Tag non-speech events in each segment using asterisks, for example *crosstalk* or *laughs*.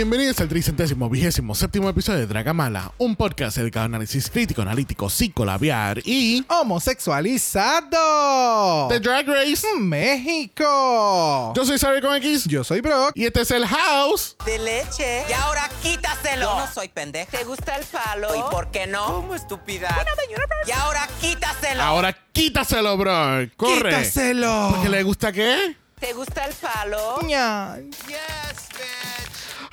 Bienvenidos al tricentésimo vigésimo séptimo episodio de Dragamala, un podcast dedicado a análisis crítico, analítico, psicolabiar y ¡Homosexualizado! The Drag Race. México. Yo soy Saber con X Yo soy Brock. y este es el House. de leche. Y ahora quítaselo. Yo no soy pendeja. ¿Te gusta el palo? ¿Y por qué no? ¿Cómo estúpida? Y ahora quítaselo. Ahora quítaselo, bro. Corre. ¡Quítaselo! ¿Porque le gusta qué? ¿Te gusta el palo? Ña.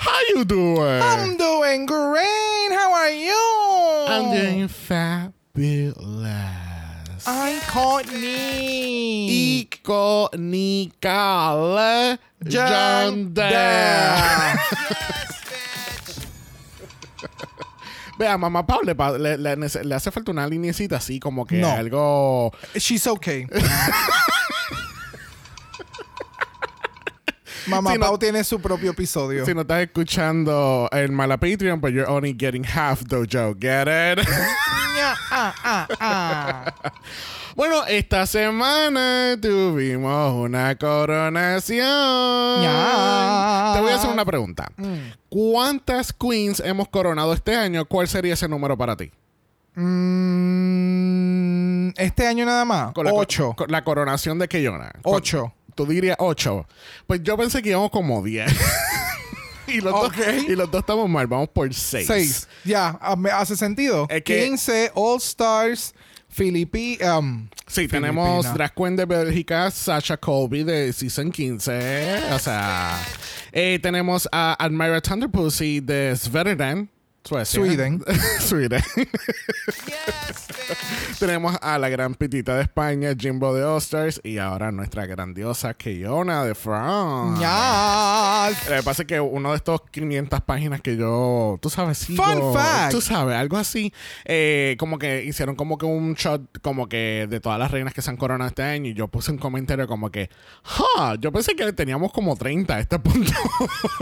How you doing? I'm doing great. How are you? I'm doing fabulous. Courtney. Iconical John. *laughs* *laughs* Vea, mamá Pau le, le- le le hace falta una linecita así como que No. algo... She's okay. *laughs* Mamá no- Pau tiene su propio episodio. Si no estás escuchando el Mala Patreon, but you're only getting half the joke. Get it? Ah, ah, ah. *laughs* bueno, esta semana tuvimos una coronación. Ya. Te voy a hacer una pregunta. ¿Cuántas queens hemos coronado este año? ¿Cuál sería ese número para ti? Mm, este año nada más. Con la, Ocho. con la coronación de Keyona. Ocho. Tú dirías ocho. Pues yo pensé que íbamos como diez. *laughs* y, los Ok. dos, y los dos estamos mal. Vamos por seis. Seis. Ya, ah, me hace sentido. Es que- 15 All Stars, Filipi. um, Sí, tenemos Filipina. Drag Queen de Bélgica, Sasha Colby de Season 15. O sea, eh, tenemos a Admira Thunderpussy de Sveridan. Suecia. Sweden. *laughs* Sweden. tenemos a la gran pitita de España, Jimbo de All Stars. Y ahora nuestra grandiosa Keyona de France. ya. Lo que pasa es que uno de estos 500 páginas que yo, tú sabes, sigo, Fun fact. tú sabes, algo así, eh, como que hicieron como que un shot como que de todas las reinas que se han coronado este año y yo puse un comentario como que, ja, yo pensé que teníamos como 30 a este punto.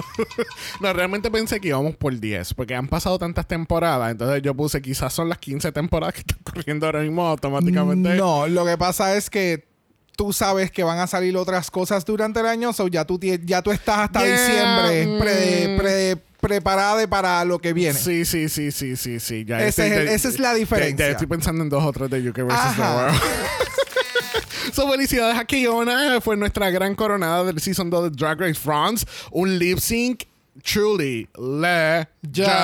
*laughs* no, realmente pensé que íbamos por 10 porque han pasado tantas temporadas, entonces yo puse quizás son las 15 temporadas que están *laughs* corriendo ahora mismo automáticamente. No, lo que pasa es que tú sabes que van a salir otras cosas durante el año, so ya tú, ya tú estás hasta Yeah, diciembre pre- mm. pre- preparada para lo que viene. Sí, sí, sí, sí, sí, sí. Ya Ese estoy- es el- esa es la diferencia. Ya, estoy pensando en dos o tres de UK vs. The Ajá. World. *laughs* So, felicidades a Kiona. Fue nuestra gran coronada del Season 2 de Drag Race France. Un lip sync truly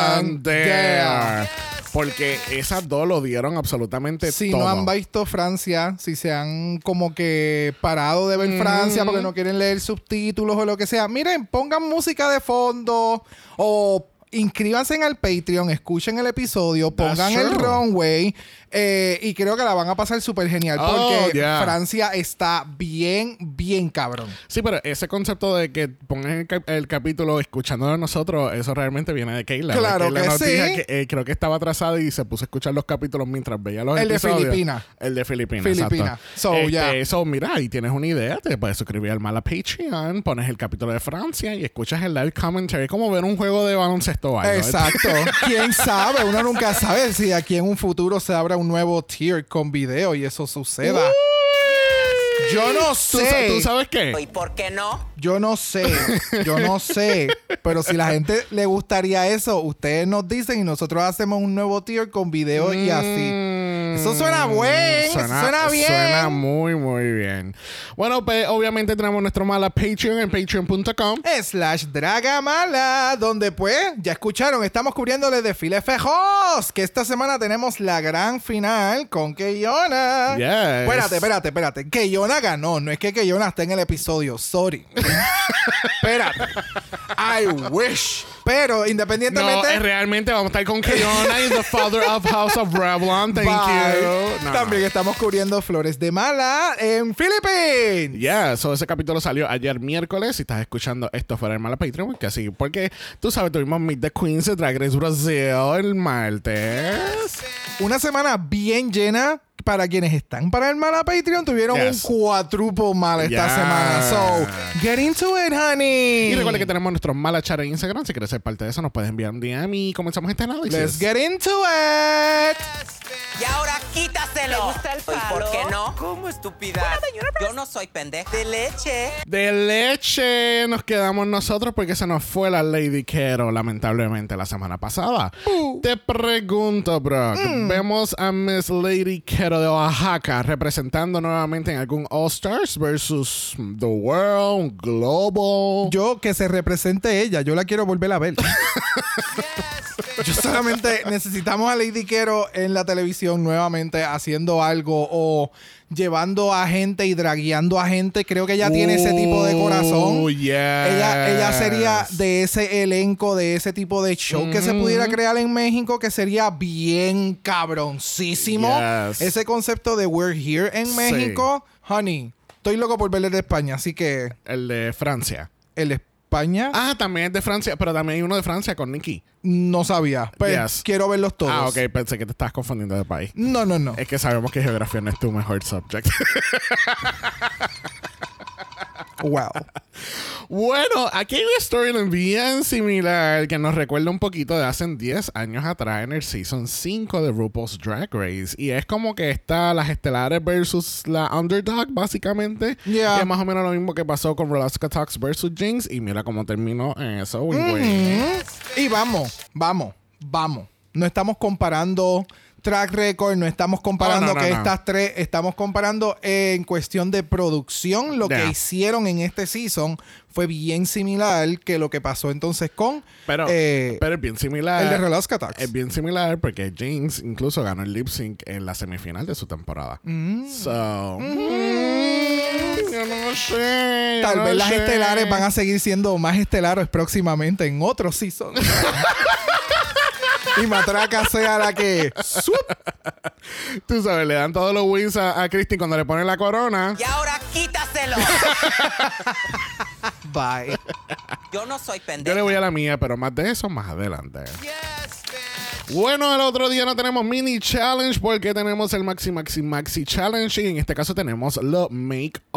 legendary. Porque esas dos lo dieron absolutamente Si todo. no han visto Francia, si se han como que parado de ver Mm. Francia porque no quieren leer subtítulos o lo que sea, miren, pongan música de fondo o inscríbanse en el Patreon, escuchen el episodio, pongan el runway eh, y creo que la van a pasar súper genial Oh, porque yeah. Francia está bien, bien cabrón. Sí, pero ese concepto de que pongan el, cap- el capítulo escuchando a nosotros, eso realmente viene de Keila. Claro Keila que nos sí. que eh, creo que estaba atrasada y se puso a escuchar los capítulos mientras veía los El de episodios. El de Filipina. Filipina. exacto. So, Este, yeah. so, mira, ahí tienes una idea. Te puedes suscribir al Mala Patreon, pones el capítulo de Francia y escuchas el live commentary. Como ver un juego de baloncesto esto o algo. Exacto. *laughs* ¿Quién sabe? Uno nunca sabe si aquí en un futuro se abra un nuevo tier con video y eso suceda. Yo no ¿Tú, sa- sé. ¿Tú sabes qué? ¿Y por qué no? Yo no sé. Yo no *laughs* sé. Pero si la gente le gustaría eso, ustedes nos dicen y nosotros hacemos un nuevo tier con video y así. Eso suena buen, suena bien. Suena muy, muy bien. Bueno, pues obviamente tenemos nuestro mala Patreon en patreon.com. Slash Dragamala, donde pues, ya escucharon, estamos cubriéndole desfile fejos, que esta semana tenemos la gran final con Keyona. Yes. Espérate, espérate, espérate. Keyona ganó, no es que Keyona esté en el episodio, sorry. *laughs* espérate. I wish. Pero No, independientemente... eh, realmente vamos a estar con Keona y The Father of House of Revlon. Thank Bye. you. No, También no. estamos cubriendo Flores de Mala en Philippines. Yeah, so ese capítulo salió ayer miércoles. Si estás escuchando esto fuera del mala Patreon, que sí, porque tú sabes, tuvimos Meet the Queens de Drag Race Brasil el martes. Una semana bien llena para quienes están para el mala Patreon. Tuvieron Yes. un cuatrupo mal esta semana. So, get into it, honey. Y recuerda que tenemos nuestro mala chat en Instagram. Si quieres ser parte de eso, nos puedes enviar un DM y comenzamos este análisis. Let's get into it. Y ahora quítaselo. ¿Te gusta el ¿Y por qué no? ¿Cómo estúpida? Yo no soy pendeja. De leche. De leche nos quedamos nosotros porque se nos fue la Lady Kero, lamentablemente, la semana pasada. Te pregunto, Brock. Mm. Vemos a Miss Lady Kero de Oaxaca representando nuevamente en algún All Stars versus The World, Global. Yo que se represente ella, yo la quiero volver a ver. *laughs* yo necesitamos a Lady Quero en la televisión nuevamente haciendo algo o llevando a gente y dragueando a gente. Creo que ella tiene ese tipo de corazón. Yes. Ella, ella sería de ese elenco, de ese tipo de show que se pudiera crear en México, que sería bien cabroncísimo. Yes. Ese concepto de We're Here en Sí. México, honey, estoy loco por verle de España, así que El de Francia. el de España Ah, también es de Francia, pero también hay uno de Francia con Nicky. no sabía. Pero Yes. quiero verlos todos. Ah, ok, pensé que te estabas confundiendo de país. No, no, no. Es que sabemos que geografía no es tu mejor subject. *laughs* Wow. Bueno, aquí hay una storyline bien similar que nos recuerda un poquito de hace 10 años atrás en el Season 5 de RuPaul's Drag Race. Y es como que está las estelares versus la underdog, básicamente. Yeah. Que es más o menos lo mismo que pasó con Velasca Talks versus Jinx. Y mira cómo terminó en eso. win. Y vamos, vamos, vamos. No estamos comparando track record, no estamos comparando Oh, no, no, que estas tres, estamos comparando en cuestión de producción. Lo Yeah. que hicieron en este season fue bien similar que lo que pasó entonces con Pero, eh, pero es bien similar. el de Relaska Tax. Es bien similar porque Jinx incluso ganó el lip sync en la semifinal de su temporada. Mm. So. mm, yo no sé. Tal vez las estelares van a seguir siendo más estelares próximamente en otros season. *laughs* y Matraca sea la que ¡sup! Tú sabes, le dan todos los wins a, a Christine cuando le ponen la corona. Y ahora quítaselo. *laughs* Bye. Yo no soy Yo pendeja. le voy a la mía, pero más de eso más adelante. Bueno, el otro día no tenemos mini challenge porque tenemos el maxi maxi maxi challenge y en este caso tenemos los makeovers.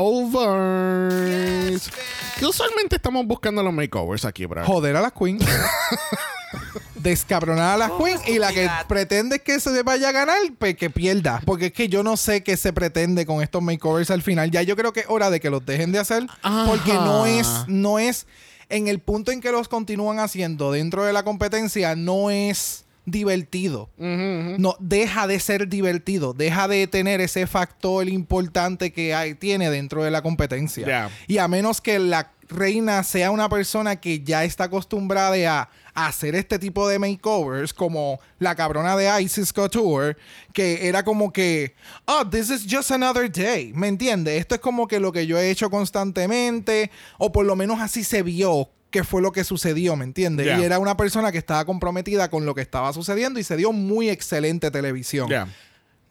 Que usualmente estamos buscando los makeovers aquí, bro. joder a las queens. *laughs* Descabronar a las queens y la que pretende que se vaya a ganar, pues que pierda. Porque es que yo no sé qué se pretende con estos makeovers al final. Ya yo creo que es hora de que los dejen de hacer. Ajá. Porque no es, no es, en el punto en que los continúan haciendo dentro de la competencia, no es divertido. No, deja de ser divertido. Deja de tener ese factor importante que hay, tiene dentro de la competencia. Y a menos que la reina sea una persona que ya está acostumbrada a, a hacer este tipo de makeovers, como la cabrona de Isis Couture, que era como que, oh, this is just another day. ¿Me entiendes? Esto es como que lo que yo he hecho constantemente, o por lo menos así se vio que fue lo que sucedió, ¿me entiendes? Y era una persona que estaba comprometida con lo que estaba sucediendo y se dio muy excelente televisión.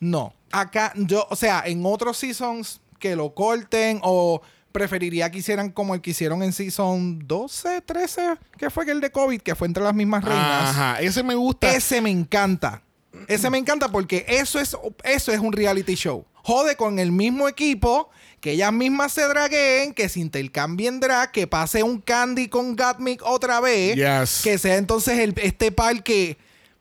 No. Acá, yo, o sea, en otros seasons que lo corten o preferiría que hicieran como el que hicieron en season 12, 13, que fue el de COVID, que fue entre las mismas reinas. Ajá, ese me gusta. Ese me encanta. Ese me encanta porque eso es, eso es un reality show. jode con el mismo equipo, que ellas mismas se dragueen, que se intercambien drag, que pase un Candy con Gatmic otra vez, Yes. que sea entonces el- este par que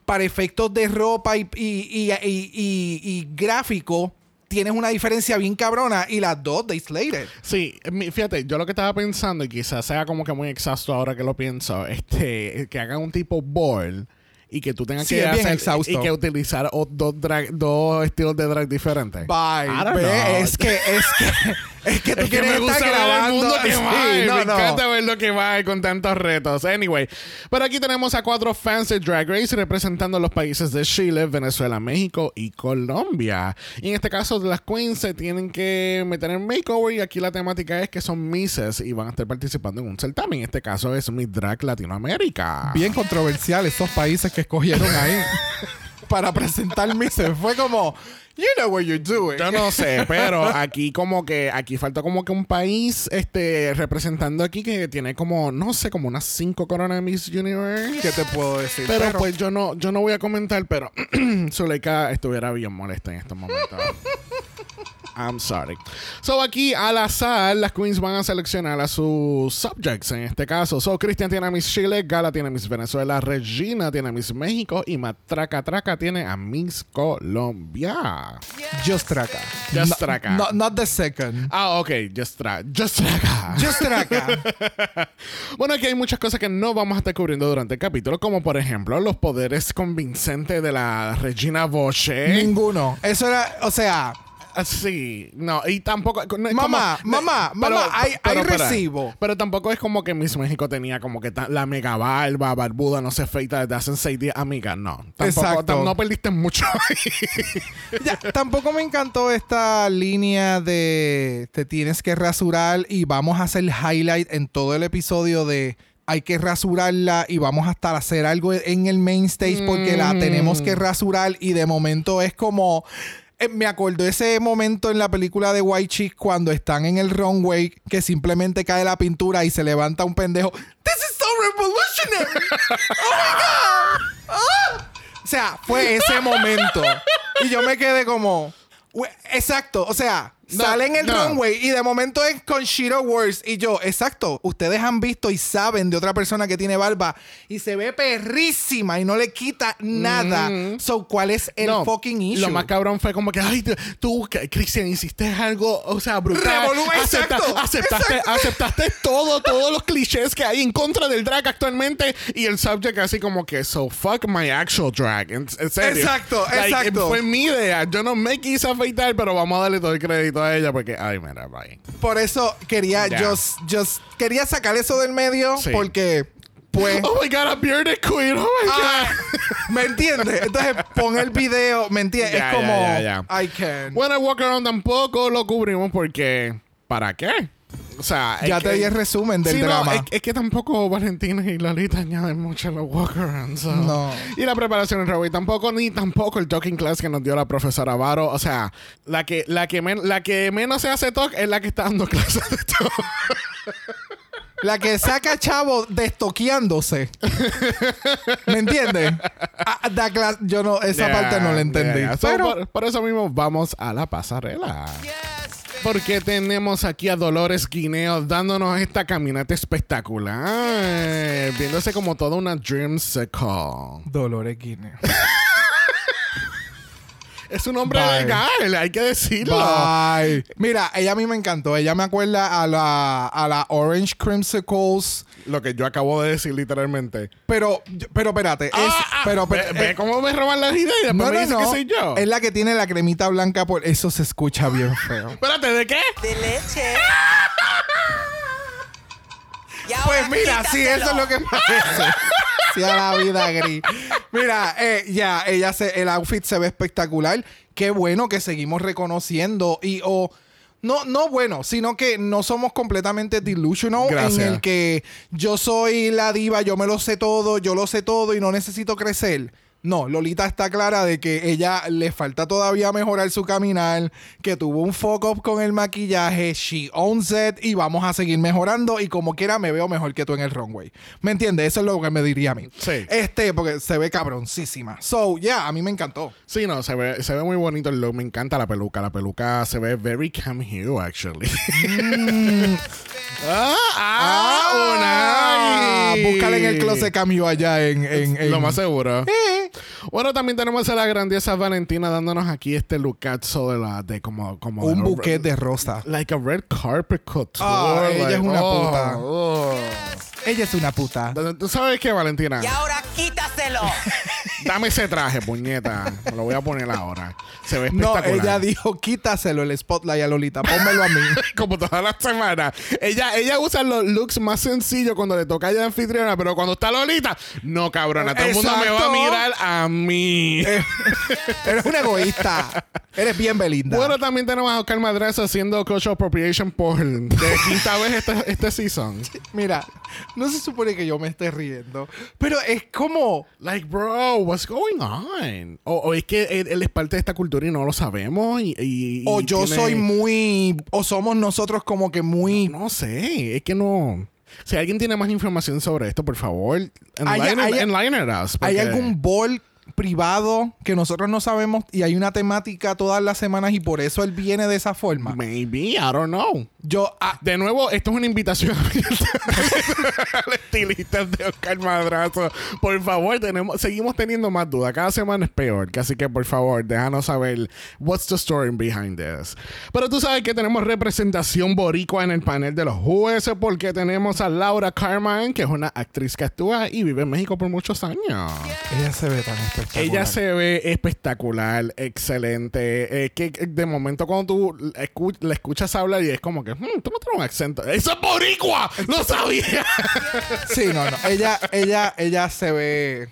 para efectos de ropa y, y, y- y- y- y gráfico tienes una diferencia bien cabrona y las dos de Slater. Sí, fíjate, yo lo que estaba pensando, y quizás sea como que muy exacto ahora que lo pienso, este, que hagan un tipo ball y que tú tengas Sí, que hacer exhausto. y que utilizar dos, drag- dos estilos de drag diferentes. Bye. Es que, es que, es que tú Es que quieres me gusta ver el grabando. mundo que Sí, no, me no. encanta ver lo que va con tantos retos. Anyway, pero aquí tenemos a cuatro fans de Drag Race representando los países de Chile, Venezuela, México y Colombia. Y en este caso, las queens se tienen que meter en makeover y aquí la temática es que son misses y van a estar participando en un certamen. En este caso es Miss Drag Latinoamérica. Bien controversial estos países que escogieron ahí *laughs* para presentar Mises. Fue como, you know what you're doing. Yo no sé, *laughs* pero aquí como que aquí falta como que un país este representando aquí que tiene como no sé como unas cinco coronas de Miss Universe. ¿Qué te puedo decir? Pero, pues yo no, yo no voy a comentar, pero *clears throat* Zuleika estuviera bien molesta en estos momentos. *laughs* I'm sorry. So aquí al azar las queens van a seleccionar a sus subjects en este caso. So Cristian tiene a Miss Chile, Gala tiene a Miss Venezuela, Regina tiene a Miss México y Matraca Traca tiene a Miss Colombia. Just Traca. Just No- Traca. no- not the second. Ah, ok, just, tra just Traca. Just Traca. *laughs* Bueno, aquí hay muchas cosas que no vamos a estar cubriendo durante el capítulo, como por ejemplo los poderes convincentes de la Regina Boche. Ninguno. Eso era, o sea, Sí, no, y tampoco. no es Mamá, como- mamá, mamá, hay- hay recibo. Pero tampoco es como que Miss México tenía como que la mega barba, barbuda, no se feita desde hace seis días. Amiga, no. Tampoco, Exacto. no perdiste mucho ahí. *laughs* ya, tampoco me encantó esta línea de te tienes que rasurar y vamos a hacer highlight en todo el episodio de hay que rasurarla y vamos hasta hacer algo en el main stage porque la tenemos que rasurar y de momento es como eh, me acordó ese momento en la película de White Chick cuando están en el runway que simplemente cae la pintura y se levanta un pendejo. This is so revolutionary. Oh my god. Ah. O sea, fue ese momento. Y yo me quedé como. "We- Exacto, o sea, No, sale en el no. runway y de momento es con Shiro Words. Y yo, exacto, ustedes han visto y saben de otra persona que tiene barba y se ve perrísima y no le quita nada. So, ¿cuál es el No, fucking issue? Lo más cabrón fue como que, ay, tú- Cristian, hiciste algo, o sea, brutal. Revolu- Acepta- exacto, aceptaste, exacto. aceptaste todo, todos los clichés que hay en contra del drag actualmente. Y el subject así como que, so fuck my actual drag. En, en serio. Exacto, Like, exacto. Fue mi idea. Yo no me quise afeitar, pero vamos a darle todo el crédito a ella porque, ay, mira, bye. Por eso quería, just, just, quería sacar eso del medio Sí. porque, pues. Oh my god, a bearded queen. Oh my Ah, god. ¿Me entiendes? Entonces pon el video, ¿me entiendes? Ya, es como ya, ya. I can. Bueno, el walk around tampoco lo cubrimos porque, ¿para qué? O sea, ya que- te di el resumen del Sí, no, drama. es, es que tampoco Valentina y Lolita añaden mucho los walkarounds. so. No. Y la preparación en Railway tampoco, ni tampoco el talking class que nos dio la profesora Varo. O sea, la que, la que, men- la que menos se hace talk es la que está dando *laughs* clases de talk. La que saca chavo destoqueándose. ¿Me entiendes? Ah, da clas- yo no, esa Ya, parte no la entendí. So, Pero por, por eso mismo vamos a la pasarela. Porque tenemos aquí a Dolores Guineo dándonos esta caminata espectacular. Viéndose como toda una dreamsicle. Dolores Guinea. *laughs* Es un hombre Bye. legal, hay que decirlo. Bye. Mira, ella a mí me encantó. Ella me acuerda a la, a la Orange Creamsicles. Lo que yo acabo de decir literalmente. Pero, pero espérate. es- Ah, ah, pero, ve, pero- ve eh, cómo me roban las ideas. Después no, me no, dice no. que soy yo. Es la que tiene la cremita blanca por eso se escucha bien feo. *laughs* Espérate, ¿de qué? De leche. *laughs* Y Pues mira, sí, eso es lo que parece. *laughs* Sí, a la vida gris. Mira, eh, ya, ella se, el outfit se ve espectacular. Qué bueno que seguimos reconociendo y o no, no bueno, sino que no somos completamente delusional Gracias. en el que yo soy la diva, yo me lo sé todo, yo lo sé todo y no necesito crecer. No, Lolita está clara de que ella le falta todavía mejorar su caminar, que tuvo un fuck up con el maquillaje, she owns it y vamos a seguir mejorando y como quiera me veo mejor que tú en el runway. ¿Me entiendes? Eso es lo que me diría a mí. Sí. Este, porque se ve cabroncísima. So, yeah, a mí me encantó. Sí, no, se ve, se ve muy bonito el look. Me encanta la peluca. La peluca se ve very Cam Hugh, actually. *laughs* ah, ah, Ah, Unai. búscala en el closet cambio allá en, en- en- Lo más seguro. Eh, Bueno, también tenemos a la grandiosa Valentina dándonos aquí este lookazo de la de como como un de- buquet de rosa. like a red carpet couture. Ella like, es una oh, puta. oh. Ella es una puta. ¿Tú sabes qué, Valentina? Y ahora quítaselo. *laughs* Dame ese traje, puñeta. Me lo voy a poner ahora. Se ve No, espectacular. ella dijo, quítaselo el spotlight a Lolita, pónmelo a mí. *laughs* Como todas las semanas. Ella, ella usa los looks más sencillos cuando le toca a ella anfitriona, pero cuando está Lolita, no cabrona. Todo el mundo me va a mirar a mí. Eres un egoísta. Eres bien Belinda. Bueno, también tenemos a Oscar Madrazo haciendo cultural appropriation por de quinta vez este, este season. Mira, no se supone que yo me esté riendo, pero es como... Like, bro, what's going on? O, o es que él, él es parte de esta cultura y no lo sabemos. Y, y- O y yo tiene- soy muy... O somos nosotros como que muy... No sé, es que no. Si alguien tiene más información sobre esto, por favor, Hay- enlighten, hay- enlighten us, ¿Hay porque- algún bol privado que nosotros no sabemos y hay una temática todas las semanas y por eso él viene de esa forma? Maybe, I don't know. Yo... ah, De nuevo, esto es una invitación al estilista de Oscar Madrazo. Por favor, tenemos, seguimos teniendo más dudas. Cada semana es peor. Así que, por favor, déjanos saber what's the story behind this. Pero tú sabes que tenemos representación boricua en el panel de los jueces porque tenemos a Laura Carmine, que es una actriz que actúa y vive en México por muchos años. ella se ve tan espectacular. Ella se ve espectacular, excelente. Es que de momento cuando tú la escuchas hablar y es como que, "Hmm, tú no tienes un acento. ¡Eso es boricua! ¡No sabía! Sí, no, no. Ella, ella, ella se ve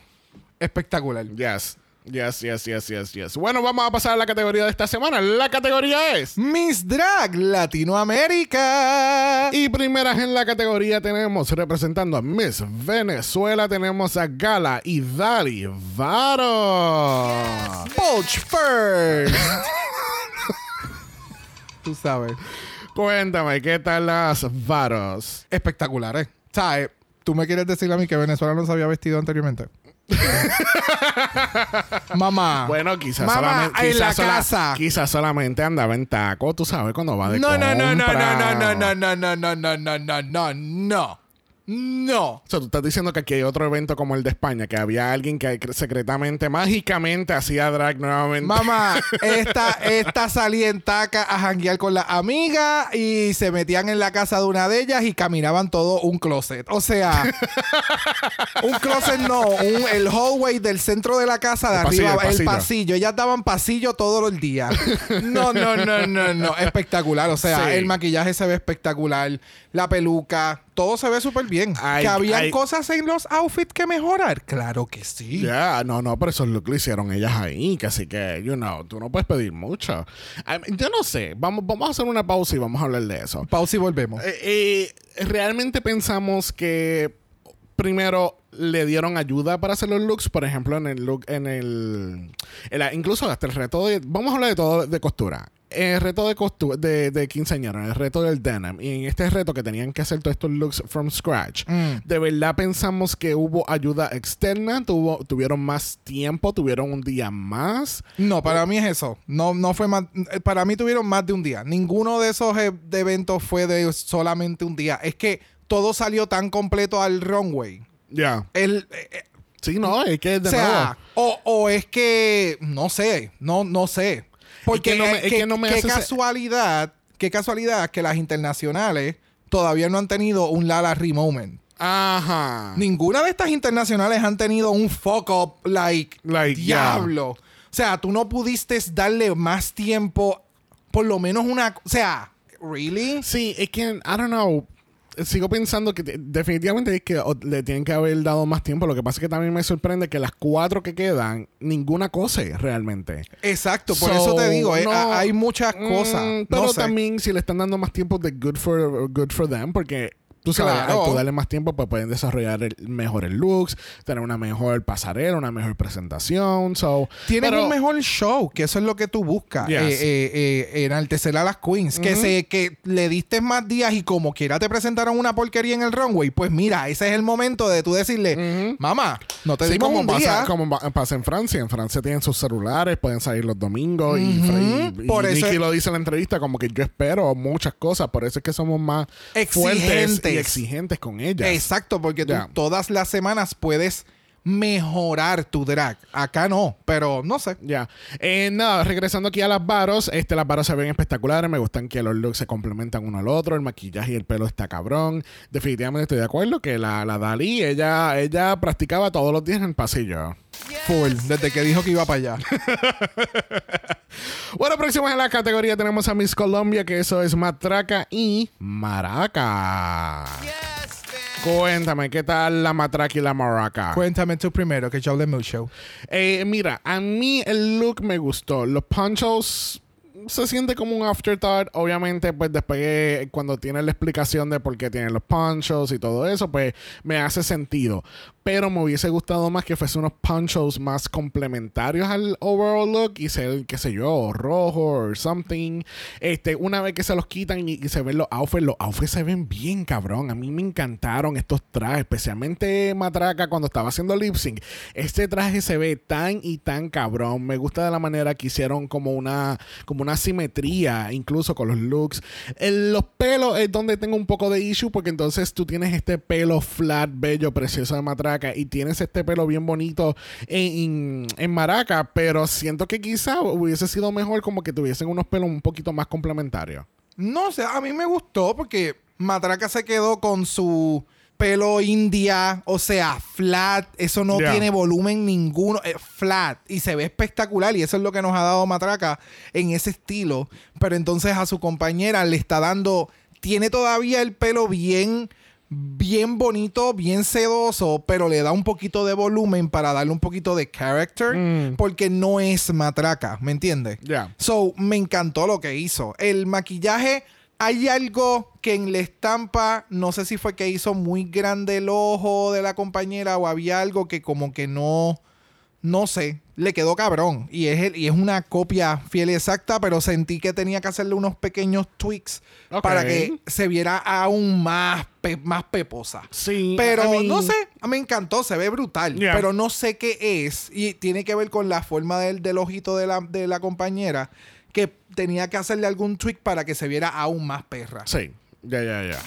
espectacular. yes. Yes, yes, yes, yes, yes. Bueno, vamos a pasar a la categoría de esta semana. La categoría es... Miss Drag Latinoamérica. Y primeras en la categoría tenemos, representando a Miss Venezuela, tenemos a Gala y Dali Varo. Poach first. *laughs* Tú sabes. Cuéntame, ¿qué tal las Varos? Espectaculares. ¿Sabes? ¿Tú me quieres decir a mí que Venezuela no se había vestido anteriormente? Mamá. Bueno, quizás solamente. en quizás la sola- casa. quizás solamente andaba en taco, tú sabes, cuando va de No, no, no, no, no, compra. no, no, no, no, no, no, no, no, no, no. No. O sea, tú estás diciendo que aquí hay otro evento como el de España, que había alguien que secretamente, mágicamente hacía drag nuevamente. Mamá, *laughs* esta, esta salía en taca a janguear con la amiga y se metían en la casa de una de ellas y caminaban todo un closet. O sea, *laughs* un closet no, un- el hallway del centro de la casa de El pasillo, arriba, el el pasillo. pasillo. Ellas daban pasillo todo el día. No, no, no, no, no. *laughs* Espectacular. O sea, Sí. el maquillaje se ve espectacular, la peluca, todo se ve súper bien. Ay, que habían ay. cosas en los outfits que mejorar. Claro que sí. Ya, no, no, pero esos looks lo hicieron ellas ahí, que así que, you know, tú no puedes pedir mucho. I mean, yo no sé, vamos, vamos a hacer una pausa y vamos a hablar de eso. Pausa y volvemos. Eh, eh, realmente pensamos que primero le dieron ayuda para hacer los looks, por ejemplo, en el look, en el, en la- incluso hasta el reto de, vamos a hablar de todo de costura. El reto de costura, de, de quinceañera, el reto del denim, y en este reto que tenían que hacer todos estos looks from scratch, Mm. de verdad pensamos que hubo ayuda externa, tuvo, tuvieron más tiempo, tuvieron un día más. No, para mí es eso. No, no fue más. eh, Para mí tuvieron más de un día. Ninguno de esos eh, de eventos fue de solamente un día. Es que todo salió tan completo al runway. Ya. El, eh, eh, Sí, no, es que de o sea, nuevo. o, o es que no sé, no, no sé. Porque que no me- es que no me qué hace casualidad, qué casualidad que las internacionales todavía no han tenido un Lala Re moment. Ajá. Ninguna de estas internacionales han tenido un fuck up like, Like, diablo. O sea, tú no pudiste darle más tiempo, por lo menos una, o sea, really? Sí, es que, I don't know. Sigo pensando que te- definitivamente es que le tienen que haber dado más tiempo. Lo que pasa es que también me sorprende que las cuatro que quedan, ninguna cose realmente. Exacto, por So, eso te digo, eh, no, hay muchas mm, cosas. pero no sé. también si le están dando más tiempo de good for, good for them, porque Tú sabes, Claro. al tú darle más tiempo, pues pueden desarrollar el- mejores looks, tener una mejor pasarela, una mejor presentación. So, Tienes pero- un mejor show, que eso es lo que tú buscas. Yes. Eh, eh, eh, enaltecer a las queens. Que se que le diste más días y como quiera te presentaron una porquería en el runway. Pues mira, ese es el momento de tú decirle, mamá, no te Sí, dimos como un pasa, día. como pa- pasa en Francia. En Francia tienen sus celulares, pueden salir los domingos. Y, y, y Por eso Nicki es- lo dice en la entrevista, como que yo espero muchas cosas. Por eso es que somos más fuertes Exigentes. y exigentes con ellas. Exacto, porque tú todas las semanas puedes mejorar tu drag. Acá no, pero no sé. Ya. Eh, nada, regresando aquí a las varos. Este, las varos se ven espectaculares. Me gustan que los looks se complementan uno al otro. El maquillaje y el pelo está cabrón. Definitivamente estoy de acuerdo que la, la Dalí, ella, ella practicaba todos los días en el pasillo. Full, desde que dijo que iba para allá. *laughs* Bueno, próximos en la categoría tenemos a Miss Colombia, que eso es Matraca y Maraca. Cuéntame, ¿qué tal la Matraca y la Maraca? Cuéntame tú primero, que yo hablé mucho. Eh, mira, a mí el look me gustó. Los ponchos se siente como un afterthought. Obviamente, pues después cuando tiene la explicación de por qué tienen los ponchos y todo eso, pues me hace sentido. Pero me hubiese gustado más que fuese unos ponchos más complementarios al overall look y ser, qué sé yo, rojo o something. Este, una vez que se los quitan y, se ven los outfits, los outfits se ven bien, cabrón. A mí me encantaron estos trajes, especialmente Matraca cuando estaba haciendo lip sync. Este traje se ve tan y tan cabrón. Me gusta de la manera que hicieron como una, como una simetría, incluso con los looks. Los pelos es donde tengo un poco de issue, porque entonces tú tienes este pelo flat, bello, precioso de Matraca y tienes este pelo bien bonito en, en, en Maraca, pero siento que quizá hubiese sido mejor como que tuviesen unos pelos un poquito más complementarios. No sé, a mí me gustó porque Matraca se quedó con su pelo india, o sea, flat, eso no tiene volumen ninguno, es flat. Y se ve espectacular y eso es lo que nos ha dado Matraca en ese estilo, pero entonces a su compañera le está dando, tiene todavía el pelo bien bien bonito, bien sedoso, pero le da un poquito de volumen para darle un poquito de character, Mm. porque no es matraca, ¿me entiendes? Ya. So, me encantó lo que hizo. El maquillaje, hay algo que en la estampa, no sé si fue que hizo muy grande el ojo de la compañera o había algo que como que no, no sé, le quedó cabrón. Y es, el- y es una copia fiel y exacta, pero sentí que tenía que hacerle unos pequeños tweaks para que se viera aún más, pe- más peposa. Sí, Pero I mean- no sé, me encantó, se ve brutal. Yeah. Pero no sé qué es. Y tiene que ver con la forma del, del ojito de la, de la compañera. Que tenía que hacerle algún tweak para que se viera aún más perra. Sí, ya, ya, ya.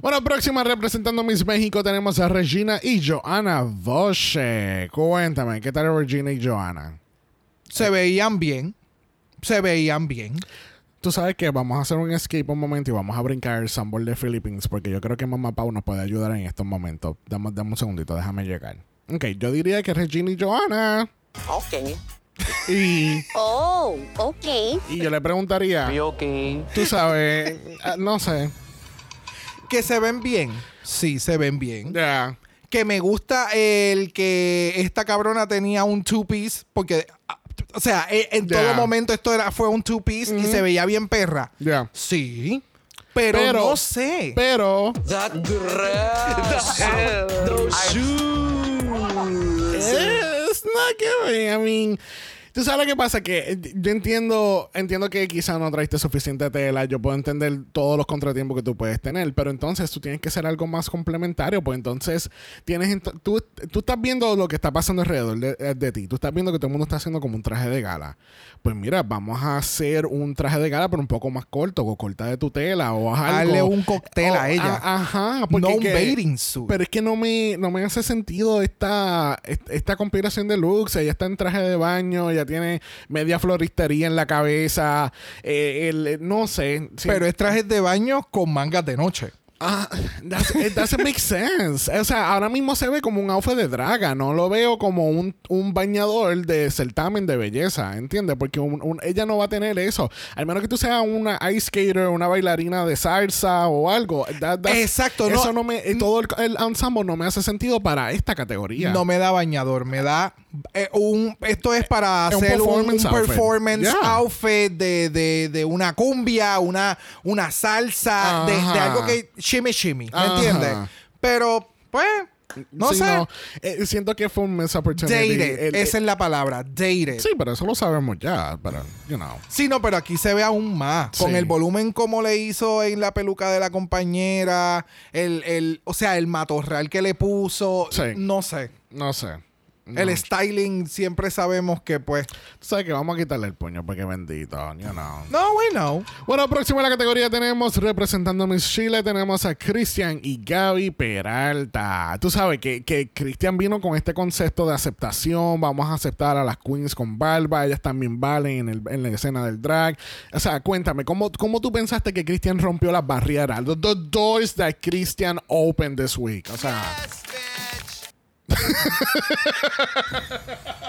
Bueno, próxima representando Miss México tenemos a Regina y Joana Voce. Cuéntame, ¿qué tal Regina y Joana? Se veían bien. Se veían bien. Tú sabes que vamos a hacer un escape un momento y vamos a brincar el Sambor de Philippines porque yo creo que Mamá Pau nos puede ayudar en estos momentos. Dame, dame un segundito, déjame llegar. Ok, yo diría que Regina y Joana. Ok. Y, *laughs* Oh, ok. y yo le preguntaría, tú sabes, ah, no sé, Que se ven bien. Sí, se ven bien. ya. Que me gusta el que esta cabrona tenía un two-piece. Porque, ah, o sea, e- en Ya. todo momento esto era, fue un two-piece y se veía bien perra. Ya. Sí. Pero, Pero- no sé. Pero *laughs* *laughs* It's not giving. I mean, tú sabes lo que pasa que eh, yo entiendo, entiendo que quizá no traiste suficiente tela. Yo puedo entender todos los contratiempos que tú puedes tener, pero entonces tú tienes que ser algo más complementario. Pues entonces tienes, ent- tú, tú estás viendo lo que está pasando alrededor de, eh, de ti. Tú estás viendo que todo el mundo está haciendo como un traje de gala. Pues mira, vamos a hacer un traje de gala, pero un poco más corto, o corta de tu tela, o haz algo. Un cóctel a O- ella. a- ajá, no porque un que- bathing suit. pero es que no me, no me hace sentido esta, est- esta compilación de looks. Ella está en traje de baño, ella tiene media floristería en la cabeza. eh, el- no sé. sí. Pero es trajes de baño con mangas de noche. Ah, it doesn't make sense. O sea, ahora mismo se ve como un outfit de draga. No lo veo como un, un bañador de certamen de belleza. ¿Entiendes? Porque un- un- ella no va a tener eso. Al menos que tú seas una ice skater, una bailarina de salsa o algo. That- Exacto, no. Eso no me. eh, Todo el, el ensemble no me hace sentido para esta categoría. No me da bañador, me da eh, un, esto es para Es un hacer un, performance outfit. performance Yeah. outfit de, de, de una cumbia, una, una salsa, de, algo que shimmy shimmy, ¿me Ajá. entiendes? Pero, pues, no Sí, sé. Eh, siento que fue un miss opportunity. Dated, El- esa es la palabra, dated. Sí, pero eso lo sabemos ya. Pero, you know. Sí, no, pero aquí se ve aún más. Con el volumen como le hizo en la peluca de la compañera, el, el, o sea, el matorral que le puso, Sí. no sé. No sé. No. El styling siempre sabemos que pues... Tú sabes que vamos a quitarle el puño porque bendito, you know. No, we know. Bueno, próximo en la categoría tenemos, representando a Miss Chile, tenemos a Cristian y Gaby Peralta. Tú sabes que, que Cristian vino con este concepto de aceptación, vamos a aceptar a las queens con barba, ellas también valen en, el- en la escena del drag. O sea, cuéntame, ¿cómo, cómo tú pensaste que Cristian rompió las barreras? The, the doors that Christian opened this week. O sea, *laughs*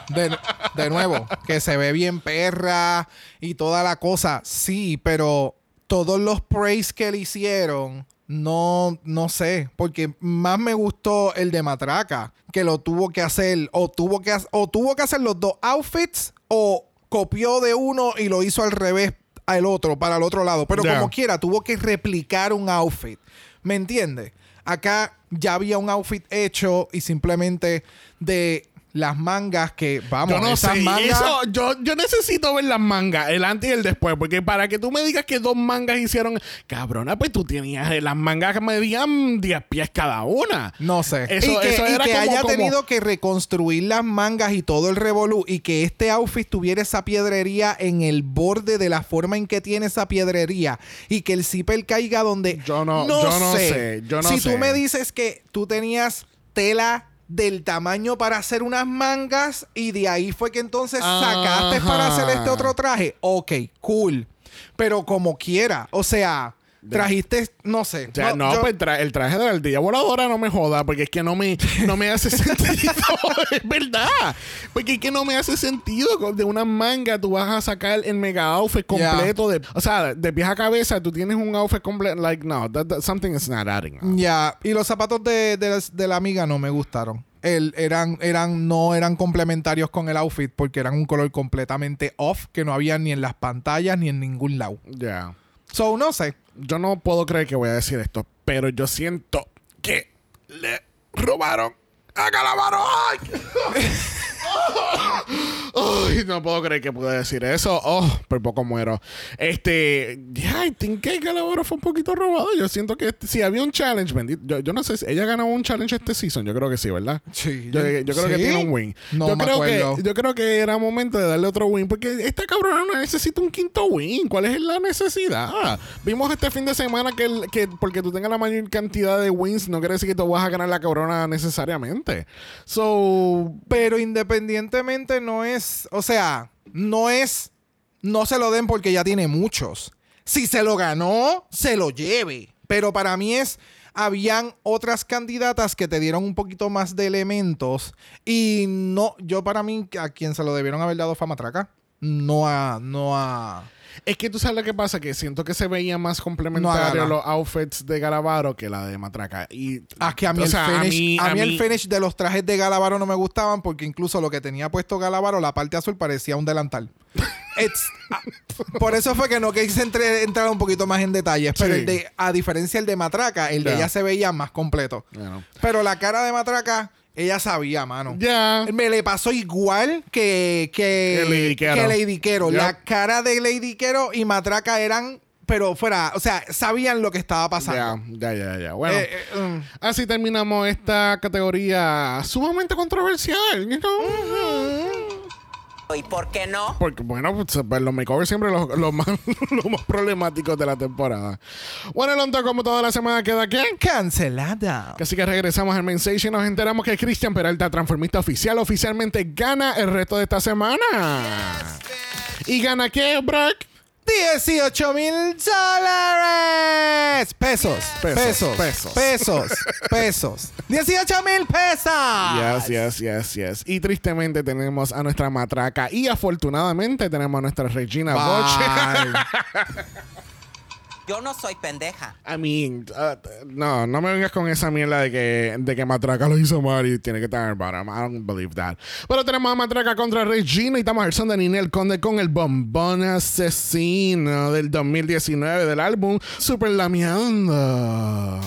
De, de nuevo, que se ve bien perra y toda la cosa. Sí, pero todos los praise que le hicieron, no, no sé. Porque más me gustó el de Matraca, que lo tuvo que hacer, o tuvo que, o tuvo que hacer los dos outfits, o copió de uno y lo hizo al revés al otro, para el otro lado. Pero como quiera, tuvo que replicar un outfit. ¿Me entiendes? Acá ya había un outfit hecho y simplemente de las mangas que, vamos, yo no esas sé. mangas... Eso, yo, yo necesito ver las mangas, el antes y el después. Porque para que tú me digas que dos mangas hicieron. Cabrona, pues tú tenías eh, las mangas que medían 10 pies cada una. No sé. Eso- y que, eso y era que como- haya como- tenido que reconstruir las mangas y todo el revolú y que este outfit tuviera esa piedrería en el borde de la forma en que tiene esa piedrería y que el zipper caiga donde Yo no- yo no sé, yo no si sé. tú me dices que tú tenías tela del tamaño para hacer unas mangas y de ahí fue que entonces sacaste Ajá. para hacer este otro traje, ok, cool. Pero como quiera, o sea, trajiste, no sé. O sea, no, yo- pues tra- el traje de la ardilla voladora no me joda, porque es que no me, no me hace *laughs* sentido. es verdad. Porque es que no me hace sentido. De una manga tú vas a sacar el mega outfit completo. De, o sea, de pies a cabeza tú tienes un outfit completo. Like, no, that- that- something is not adding. Ya, y los zapatos de, de la amiga no me gustaron. El- eran, eran, no eran complementarios con el outfit porque eran un color completamente off que no había ni en las pantallas ni en ningún lado. Ya. So, no sé. Yo no puedo creer que voy a decir esto, pero yo siento que le robaron a Calamaro. ¡Ay! Ay, no puedo creer que pude decir eso. Oh, por poco muero. Este, yeah, I think que fue un poquito robado. Yo siento que este- si había un challenge, bendito. Yo, yo no sé si ella ganó un challenge este season. Yo creo que sí, ¿verdad? Sí. Yo, yo creo que tiene un win. No yo me creo acuerdo. que yo creo que era momento de darle otro win porque esta cabrona no necesita un quinto win. ¿Cuál es la necesidad? Vimos este fin de semana que, el- que porque tú tengas la mayor cantidad de wins no quiere decir que tú vas a ganar la cabrona necesariamente. So, Pero independientemente no es, o sea, no es, no se lo den porque ya tiene muchos. Si se lo ganó, se lo lleve. Pero para mí es, habían otras candidatas que te dieron un poquito más de elementos y no, yo para mí a quien se lo debieron haber dado fama traca, no a, no a... es que tú sabes lo que pasa que siento que se veía más complementario No, los outfits de Galavaro que la de Matraca y Ah, que a mí, el, sea, finish, a mí, a el mí- finish de los trajes de Galavaro no me gustaban porque incluso lo que tenía puesto Galavaro, la parte azul parecía un delantal. *laughs* It's- ah, por eso fue que no quise entre- entrar un poquito más en detalles. Pero Sí. el de, a diferencia el de Matraca, el de Ya. ella se veía más completo. Pero la cara de Matraca, ella sabía, mano. Ya. Me le pasó igual que, que, Lady Quero. que Lady Quero. Yep. La cara de Lady Quero y Matraca eran, pero fuera, o sea, sabían lo que estaba pasando. Ya, ya, ya, ya. Bueno. Eh, eh, mm. Así terminamos esta categoría sumamente controversial, you know? ¿Y por qué no? Porque, bueno, pues, pues, los makeovers siempre los, los más, *laughs* los más problemáticos de la temporada. Bueno, el onto, como toda la semana, queda aquí. Cancelada. Así que regresamos al main stage y nos enteramos que Cristian Peralta, transformista oficial, oficialmente gana el resto de esta semana. ¿Y gana qué, Brock? 18 mil dólares. Pesos. Pesos, Pesos. pesos. *laughs* Pesos. Pesos. 18 mil pesos. Yes, yes, yes, yes. Y tristemente tenemos a nuestra matraca y afortunadamente tenemos a nuestra Regina Boche. *laughs* Yo no soy pendeja. I mean, uh, no, no me vengas con esa mierda de que, de que Matraca lo hizo mal y tiene que estar bottom. I don't believe that. Pero tenemos a Matraca contra Regina y estamos al son de Ninel Conde con el bombón asesino del 2019 del álbum Super Lameando.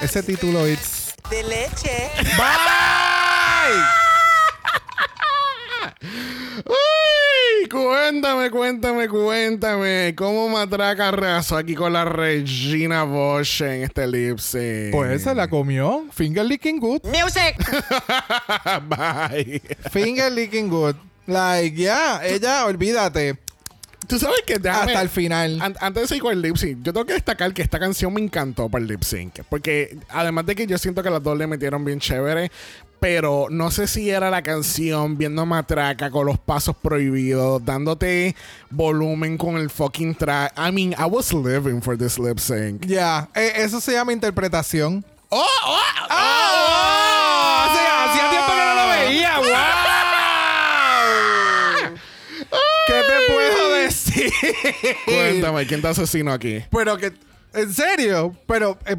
Ese título es. De leche. ¡Bye! *laughs* *laughs* Cuéntame, cuéntame, cuéntame. ¿Cómo Matraca arrasó aquí con la Regina Bosch en este lip sync? Pues se la comió. Finger licking good. Music. *laughs* Bye. Finger licking good. Like, ya, ella, olvídate. Tú sabes que déjame- Hasta el final. An- antes de seguir con el lip sync, yo tengo que destacar que esta canción me encantó para el lip sync. Porque además de que yo siento que las dos le metieron bien chévere, pero no sé si era la canción viendo Matraca con los pasos prohibidos, dándote volumen con el fucking track. I mean, I was living for this lip sync. Ya, eh, eso se llama interpretación. ¡Oh! ¡Oh! ¡Ah! O sea, hacía tiempo que no lo veía. *laughs* ¡Wow! ¿Qué te puedo decir? Cuéntame, ¿quién te asesinó aquí? Pero que, en serio, pero eh,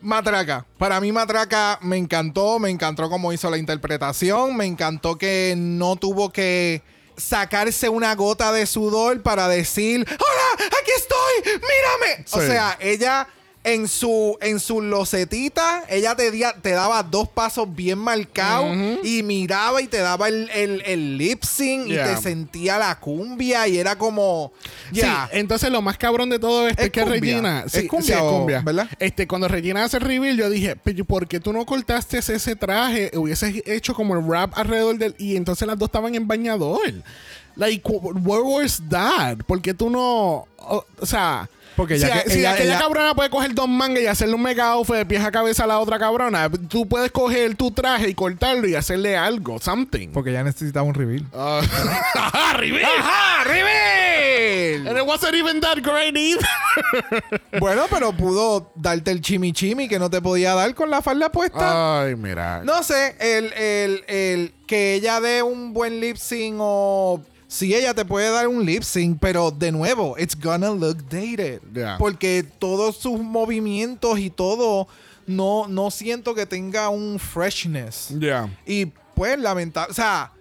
Matraca. Para mí Matraca me encantó, me encantó cómo hizo la interpretación, me encantó que no tuvo que sacarse una gota de sudor para decir, hola, aquí estoy, mírame. O sea, ella en su en su locetita, ella te, dia- te daba dos pasos bien marcados y miraba y te daba el, el, el lip sync Yeah. y te sentía la cumbia y era como, ya. Sí, entonces lo más cabrón de todo esto es, Es que cumbia. Regina. Es sí, cumbia sí, o- cumbia. ¿verdad? Este, cuando Regina hace el reveal, yo dije, pero ¿por qué tú no cortaste ese traje? Hubieses hecho como el rap alrededor del. Y entonces las dos estaban en bañador. Like, where was that? ¿Por qué tú no.? O, o sea. Porque si, que- si ella- aquella ella- cabrona puede coger dos mangas y hacerle un mega outfit de pies a cabeza a la otra cabrona, tú puedes coger tu traje y cortarlo y hacerle algo, something. Porque ya necesitaba un reveal. *laughs* Ah. ¡Ajá, reveal! ¡Ajá! ¡Reveal! And it wasn't even that great either. *laughs* Bueno, pero pudo darte el chimichimi que no te podía dar con la falda puesta. Ay, mira. No sé, el, el, el que ella dé un buen lip sync o... Sí, ella te puede dar un lip sync, pero de nuevo, it's gonna look dated. Yeah. Porque todos sus movimientos y todo, no, no siento que tenga un freshness. Ya. Y pues, lamentable. O sea,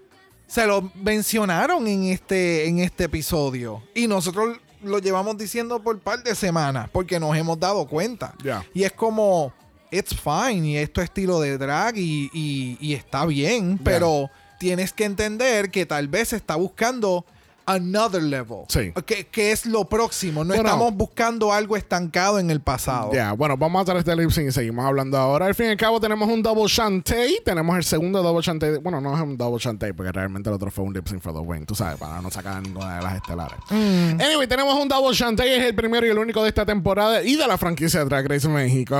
se lo mencionaron en este, en este episodio. Y nosotros lo llevamos diciendo por par de semanas. Porque nos hemos dado cuenta. Ya. Y es como. It's fine. Y esto es estilo de drag. Y, y- y está bien. Pero tienes que entender que tal vez está buscando another level. Sí. Que, que es lo próximo. No Bueno. estamos buscando algo estancado en el pasado. Ya, bueno, vamos a hacer este lip sync y seguimos hablando ahora. Al fin y al cabo tenemos un double shantae. Tenemos el segundo double shantae. Bueno, no es un double shantae porque realmente el otro fue un lip sync for the win. Tú sabes, para no sacar ninguna de las estelares. Anyway, tenemos un double shantae. Es el primero y el único de esta temporada y de la franquicia de Drag Race México.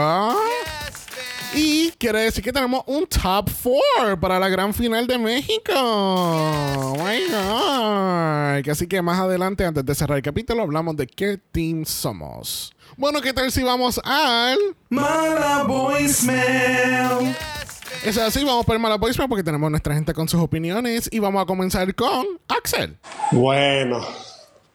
Y quiere decir que tenemos un top 4 para la gran final de México. Oh my God. Así que más adelante, antes de cerrar el capítulo, hablamos de qué team somos. Bueno, ¿qué tal si vamos al. Mala voicemail. Es así, vamos por el mala voicemail porque tenemos nuestra gente con sus opiniones y vamos a comenzar con Axel. Bueno,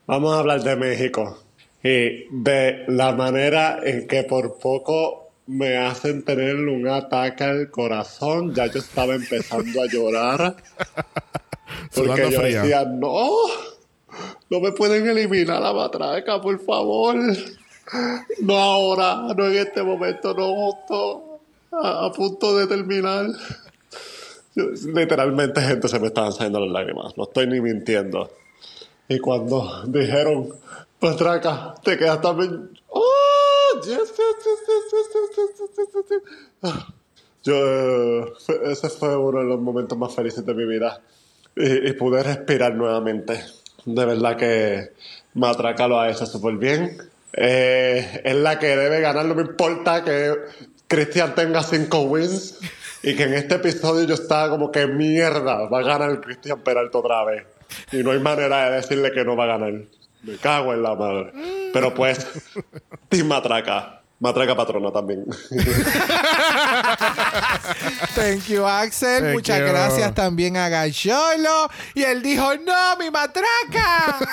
vamos a hablar de México y de la manera en que por poco me hacen tener un ataque al corazón. Ya yo estaba empezando a llorar *laughs* porque yo fría. decía, no, no me pueden eliminar la matraca, por favor. No ahora, no en este momento, no justo a, a punto de terminar. Yo- literalmente, gente, se me estaban saliendo las lágrimas. No estoy ni mintiendo. Y cuando dijeron, Matraca, te quedas también. ¡Oh! Yo, eh, ese fue uno de los momentos más felices de mi vida. Y, y pude respirar nuevamente. De verdad que Matraca lo ha hecho súper bien. Eh, es la que debe ganar, no me importa que Cristian tenga cinco wins. Y que en este episodio yo estaba como que mierda, va a ganar Cristian Peralta otra vez. Y no hay manera de decirle que no va a ganar. Me cago en la madre. Pero pues, Team Matraca. Matraca patrona también. Thank you, Axel. Thank Muchas you. gracias también a Gacholo. Y él dijo, no, mi matraca. *laughs*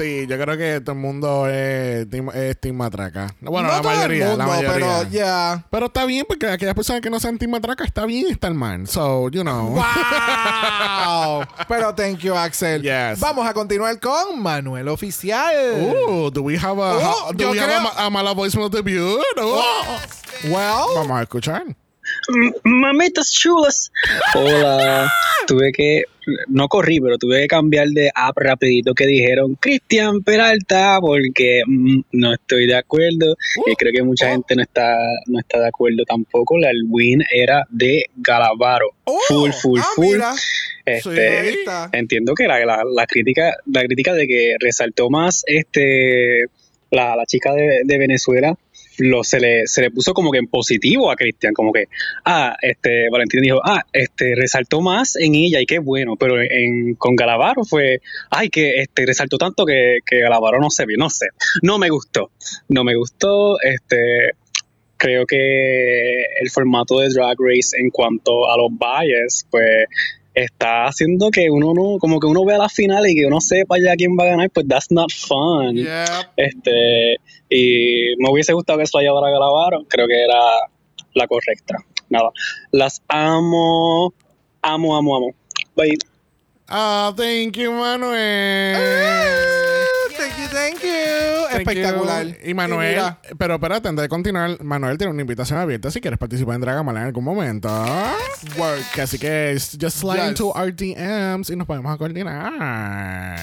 Sí, yo creo que todo el mundo es Team, es team Matraca. Bueno, No la todo el mayoría, la mayoría. Pero ya. Pero está bien, porque aquellas personas que no sean Team Matraca está bien estar mal. So, you know. *laughs* ¡Wow! Pero thank you, Axel. Yes. Vamos a continuar con Manuel Oficial. Ooh, do we have a, Oh, do we have a, a mala voicemail debut? Oh. Well, Vamos a escuchar. M- Mamitas chulas. *laughs* Hola. Tuve que, no corrí, pero tuve que cambiar de app rapidito que dijeron Cristian Peralta porque mm, no estoy de acuerdo. Y creo que mucha gente no está, no está de acuerdo tampoco. La win era de Galavaro. Oh, full, full, ah, full. mira. Este, entiendo que la, la- la crítica la crítica de que resaltó más este la, la chica de, de Venezuela lo se le, se le puso como que en positivo a Cristian como que ah este Valentín dijo ah este resaltó más en ella y qué bueno pero con Galavaro fue ay que este resaltó tanto que, que Galavaro no se vio no sé no me gustó no me gustó este creo que el formato de Drag Race en cuanto a los bias, pues está haciendo que uno no, como que uno vea la final y que uno sepa ya quién va a ganar, pues that's not fun. Yeah. Este, y me hubiese gustado que eso haya para Galavaro, creo que era la correcta. Nada, las amo, amo, amo, amo. Bye. Ah, thank you, Manuel. Thank you, thank you. Thank Espectacular. you. Y Manuel, pero espérate, antes de continuar, Manuel tiene una invitación abierta si quieres participar en Dragamala en algún momento. Work. Así que just slide Yes. into our DMs y nos podemos coordinar.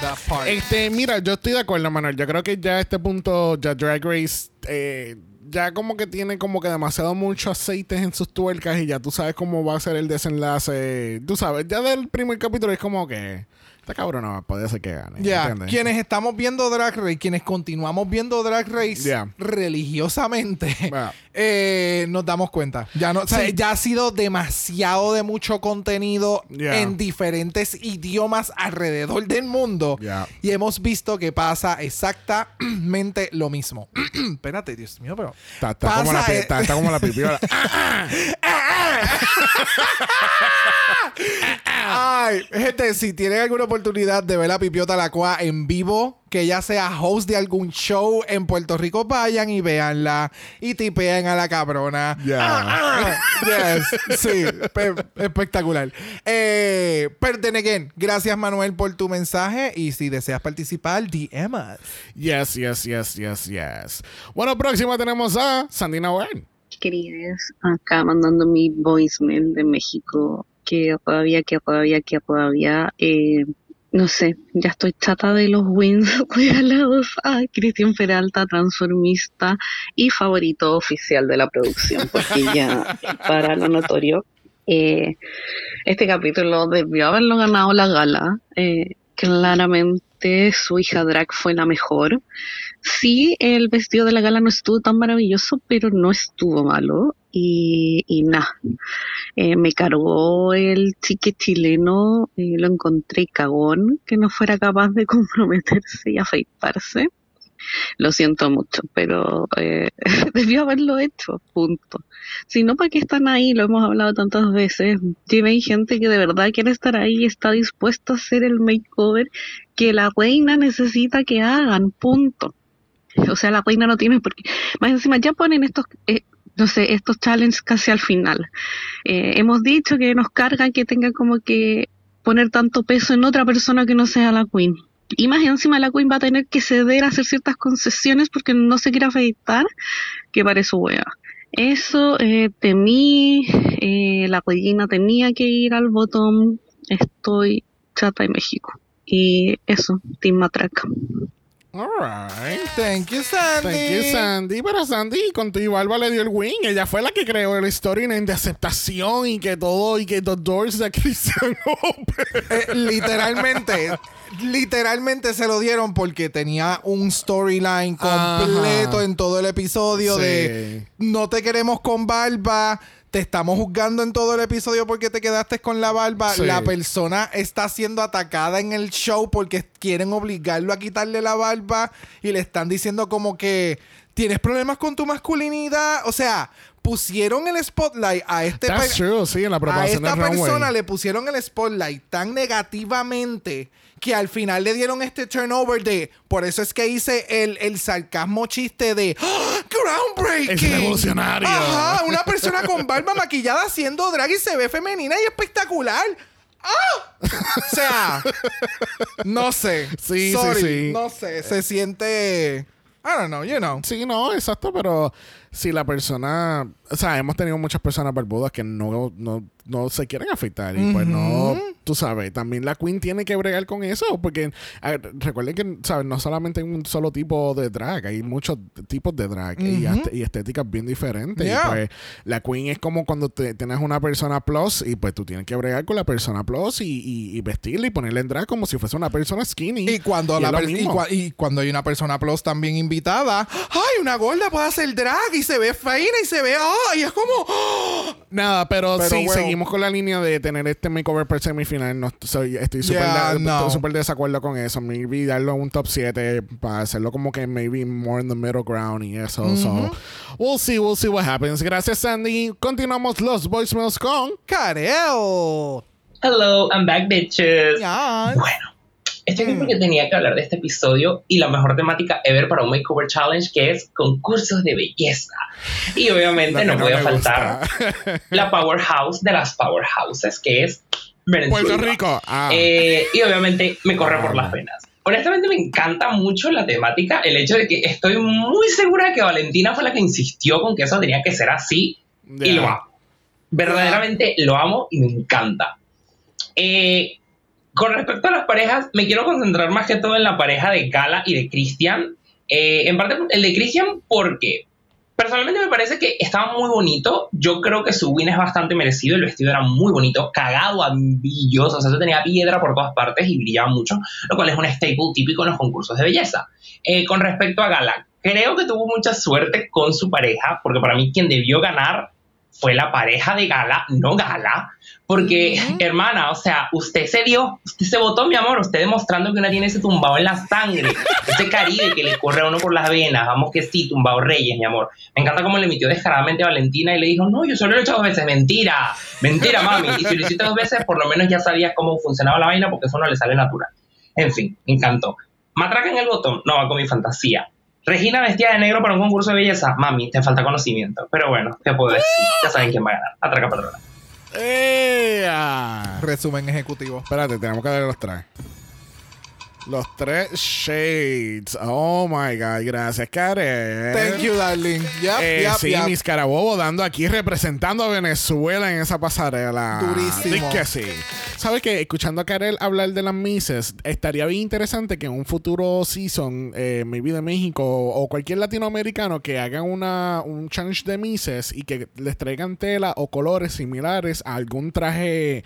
that part. Este, mira, yo estoy de acuerdo, Manuel. Yo creo que ya a este punto, ya Drag Race, eh, ya como que tiene como que demasiado mucho aceites en sus tuercas y ya tú sabes cómo va a ser el desenlace. Tú sabes, ya del primer capítulo es como que esta cabrón no puede ser que gane. Ya, quienes estamos viendo Drag Race, quienes continuamos viendo Drag Race Yeah. religiosamente, Yeah. *laughs* eh, nos damos cuenta. Ya no, o sea, ya ha sido demasiado de mucho contenido en diferentes idiomas alrededor del mundo. Y hemos visto que pasa exactamente *clears throat* lo mismo. *clears throat* Espérate, Dios mío, pero. Está, está como la, está, está como la pipiola. *laughs* Ay, gente, si tienen alguna oportunidad de ver a Pipiota la Coa en vivo, que ella sea host de algún show en Puerto Rico, vayan y véanla y tipeen a la cabrona. Ya. Ah, *laughs* yes, sí, pe- espectacular. Eh, pero then again, gracias Manuel por tu mensaje y si deseas participar, DM us. Yes, yes, yes, yes, yes. Bueno, próxima tenemos a Sandina Wen. queridas, acá mandando mi voicemail de México, que todavía, que todavía, que todavía, eh, no sé, ya estoy chata de los wins *laughs* regalados a Cristian Peralta, transformista y favorito oficial de la producción, porque ya, para lo notorio, eh, este capítulo debió haberlo ganado la gala, eh, claramente su hija Drag fue la mejor, Sí, el vestido de la gala no estuvo tan maravilloso, pero no estuvo malo. Y, y nada, eh, me cargó el chique chileno, eh, lo encontré cagón, que no fuera capaz de *laughs* comprometerse y afeitarse. Lo siento mucho, pero eh, *laughs* debió haberlo hecho, punto. Si no, ¿para qué están ahí? Lo hemos hablado tantas veces. Lleven gente que de verdad quiere estar ahí y está dispuesta a hacer el makeover que la reina necesita que hagan, punto. O sea, la reina no tiene porque más encima ya ponen estos eh, no sé, estos challenges casi al final. Eh, hemos dicho que nos carga que tenga como que poner tanto peso en otra persona que no sea la queen. Y más encima la queen va a tener que ceder a hacer ciertas concesiones porque no se quiere afeitar, que su wea. Eso eh, temí, la reina tenía que ir al botón, estoy chata en México. Y eso, Team Matraca. Alright. Thank you, Sandy. Thank you, Sandy. Pero Sandy con tu Barba le dio el win. Ella fue la que creó el storyline de aceptación y que todo, y que the doors de Christian *laughs* open. Eh, literalmente, literalmente se lo dieron porque tenía un storyline completo Ajá. en todo el episodio Sí. de no te queremos con barba. Te estamos juzgando en todo el episodio porque te quedaste con la barba. Sí. La persona está siendo atacada en el show porque quieren obligarlo a quitarle la barba y le están diciendo como que ¿Tienes problemas con tu masculinidad? O sea, pusieron el spotlight a este pe- true, sí, en la a esta persona le pusieron el spotlight tan negativamente que al final le dieron este turnover de por eso es que hice el, el sarcasmo chiste de ¡Ah! groundbreaking Es revolucionario. ajá una persona con barba maquillada haciendo drag y se ve femenina y espectacular ¡Ah! o sea no sé Sí, sí, Sorry, sí. no sé se siente I don't know you know Sí, no, exacto, pero si la persona, o sea, hemos tenido muchas personas barbudas que no, no, no se quieren afeitar y pues no, tú sabes, también la queen tiene que bregar con eso porque a recuerden que, sabes, no solamente hay un solo tipo de drag, hay muchos tipos de drag y, est- y estéticas bien diferentes. Yeah. Y pues la queen es como cuando te, tienes una persona plus y pues tú tienes que bregar con la persona plus y, y, y vestirla y ponerle en drag como si fuese una persona skinny. Y cuando, la y cuando hay una persona plus también invitada, ¡ay, una gorda puede hacer drag! Y se ve feina y se ve, ¡ay! Es como, ¡ah! Nada, pero, Pero, sí, bueno. seguimos con la línea de tener este makeover per semifinal. No, soy, estoy súper Yeah, de- no. desacuerdo con eso. Maybe darlo a un top 7 para hacerlo como que maybe more in the middle ground y eso. So, we'll see, we'll see what happens. Gracias, Sandy. Continuamos los voicemails con... ¡Careo! Hello, I'm back, bitches. Ya. Bueno, estoy aquí porque tenía que hablar de este episodio y la mejor temática ever para un Makeover Challenge, que es concursos de belleza. Y obviamente no, que podía faltar gusta. *laughs* la powerhouse de las powerhouses, que es Venezuela. Puerto Rico. Ah. Eh, y obviamente me corre por Ah. las venas. Honestamente me encanta mucho la temática, el hecho de que estoy muy segura que Valentina fue la que insistió con que eso tenía que ser así y lo amo. Verdaderamente lo amo y me encanta. Eh, con respecto a las parejas, me quiero concentrar más que todo en la pareja de Gala y de Christian. Eh, en parte el de Christian porque personalmente me parece que estaba muy bonito. Yo creo que su win es bastante merecido. El vestido era muy bonito, cagado a. O sea, eso tenía piedra por todas partes y brillaba mucho, lo cual es un staple típico en los concursos de belleza. Eh, con respecto a Gala, creo que tuvo mucha suerte con su pareja, porque para mí quien debió ganar fue la pareja de Gala, no Gala, porque, hermana, o sea, usted se dio, usted se votó, mi amor, usted demostrando que una tiene ese tumbado en la sangre, *laughs* ese caribe que le corre a uno por las venas, vamos que sí, tumbado Reyes, mi amor. Me encanta cómo le emitió descaradamente a Valentina y le dijo, no, yo solo lo he hecho dos veces, mentira, mentira, mami. Y si lo hiciste dos veces, por lo menos ya sabías cómo funcionaba la vaina porque eso no le sale natural. En fin, me encantó. Matraca en el botón, no va con mi fantasía. Regina vestida de negro para un concurso de belleza. Mami, te falta conocimiento. Pero bueno, ¿qué puedo decir? Ya saben quién va a ganar. Atraca patrona. ¡Ea! Resumen ejecutivo. Espérate, tenemos que darle los tres. Los tres shades. Oh my God. Gracias, Karen. Thank you, darling. Yep, Eh, yep, sí, yep. mis carabobos dando aquí representando a Venezuela en esa pasarela. Durísimo. Que sí. ¿Sabes qué? Escuchando a Karel hablar de las Misses, estaría bien interesante que en un futuro season, eh, maybe de México o cualquier latinoamericano, que hagan una, un challenge de Misses y que les traigan tela o colores similares a algún traje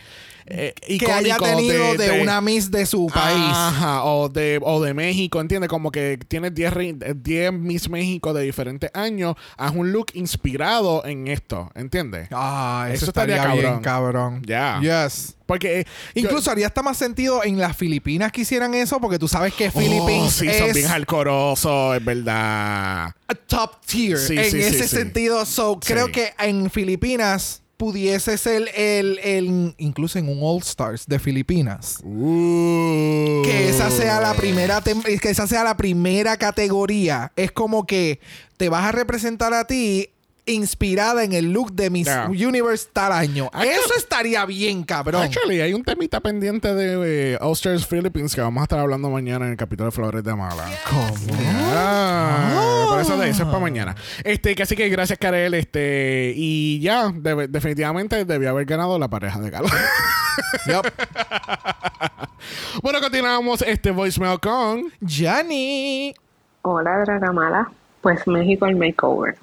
eh, que haya tenido de, de- una Miss de su país. Ajá, o de, o de México, ¿entiendes? Como que tienes 10 rei- 10 Miss México de diferentes años, haz un look inspirado en esto, ¿entiendes? Ah, eso, Eso estaría, estaría bien, cabrón. cabrón. Ya. Yes. Porque eh, yo- Incluso haría hasta más sentido en las Filipinas que hicieran eso, porque tú sabes que Oh, Philippines sí, son bien hardcoreosos, es verdad. a top tier Sí, en sí, ese sentido. So, creo que en Filipinas pudiese ser el, el, incluso en un All Stars de Filipinas. Uh. Que esa sea la primera que esa sea la primera categoría. Es como que te vas a representar a ti inspirada en el look de Miss Yeah. Universe tal año. Eso estaría bien, cabrón. Actually, hay un temita pendiente de eh, All Stars Philippines que vamos a estar hablando mañana en el capítulo de Flores de Mala. ¿Cómo? Ah, por eso de eso es para mañana. Este, que así que gracias, Karel. Este, y ya, de- definitivamente debió haber ganado la pareja de Galo. *laughs* Yup. *laughs* bueno, continuamos este voicemail con. Johnny. Hola, Dragamala. Pues México el makeover.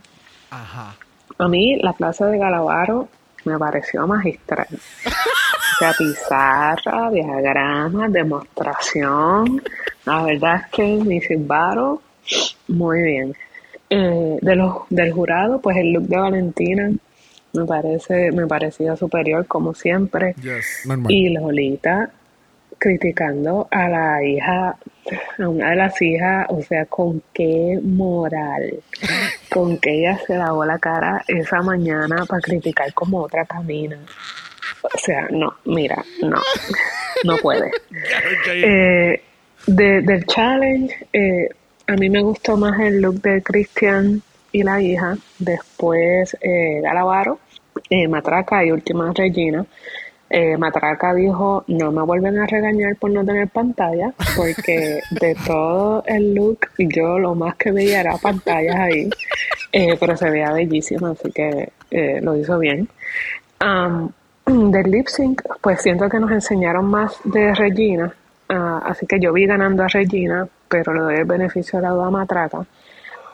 Ajá. A mí la plaza de Galavaro me pareció magistral. O sea, pizarra, diagrama, demostración. La verdad es que mi Silvaro, muy bien. Eh, de los, del jurado, pues el look de Valentina me parece, me parecía superior como siempre. Yes. Y Lolita, criticando a la hija, a una de las hijas, o sea, con qué moral, con que ella se lavó la cara esa mañana para criticar como otra camina. O sea, no, mira, no, no puede. *laughs* Eh, de- del challenge, eh, a mí me gustó más el look de Christian y la hija, después eh, Galavaro, eh, Matraca y última Regina. Eh, Matraca dijo, no me vuelven a regañar por no tener pantalla, porque de *laughs* todo el look yo lo más que veía era pantallas ahí, Eh, pero se veía bellísima, así que eh, lo hizo bien. Am, *clears throat* del lip sync, pues siento que nos enseñaron más de Regina, ah, así que yo vi ganando a Regina, pero le doy el beneficio de la duda a Matraca.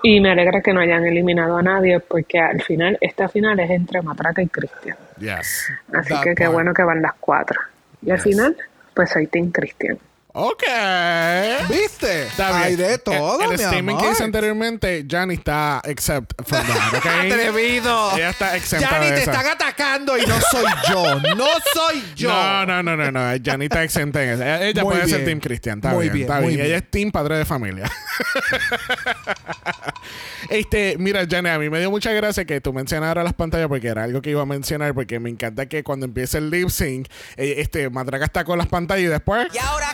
Y me alegra que no hayan eliminado a nadie, porque al final, esta final es entre Matraca y Cristian. Yes. Así que qué part. bueno que van las cuatro. Y al final, pues soy Team Cristian. Ok. ¿Viste? Está Hay bien. de todo, El, el mi statement que amor. hice anteriormente, Johnny está except from that, ¿ok? *laughs* Atrevido. Ella está exenta de te esa. están atacando y no soy yo. No soy yo. No, no, no, no, no. Johnny está exenta en eso. Ella puede ser. Team Cristian. Está Muy bien, bien, está muy bien. Ella es Team Padre de Familia. *laughs* este, mira, Johnny, a mí me dio mucha gracia que tú mencionaras las pantallas porque era algo que iba a mencionar porque me encanta que cuando empieza el lip sync, eh, este, Matraca está con las pantallas y después... Y ahora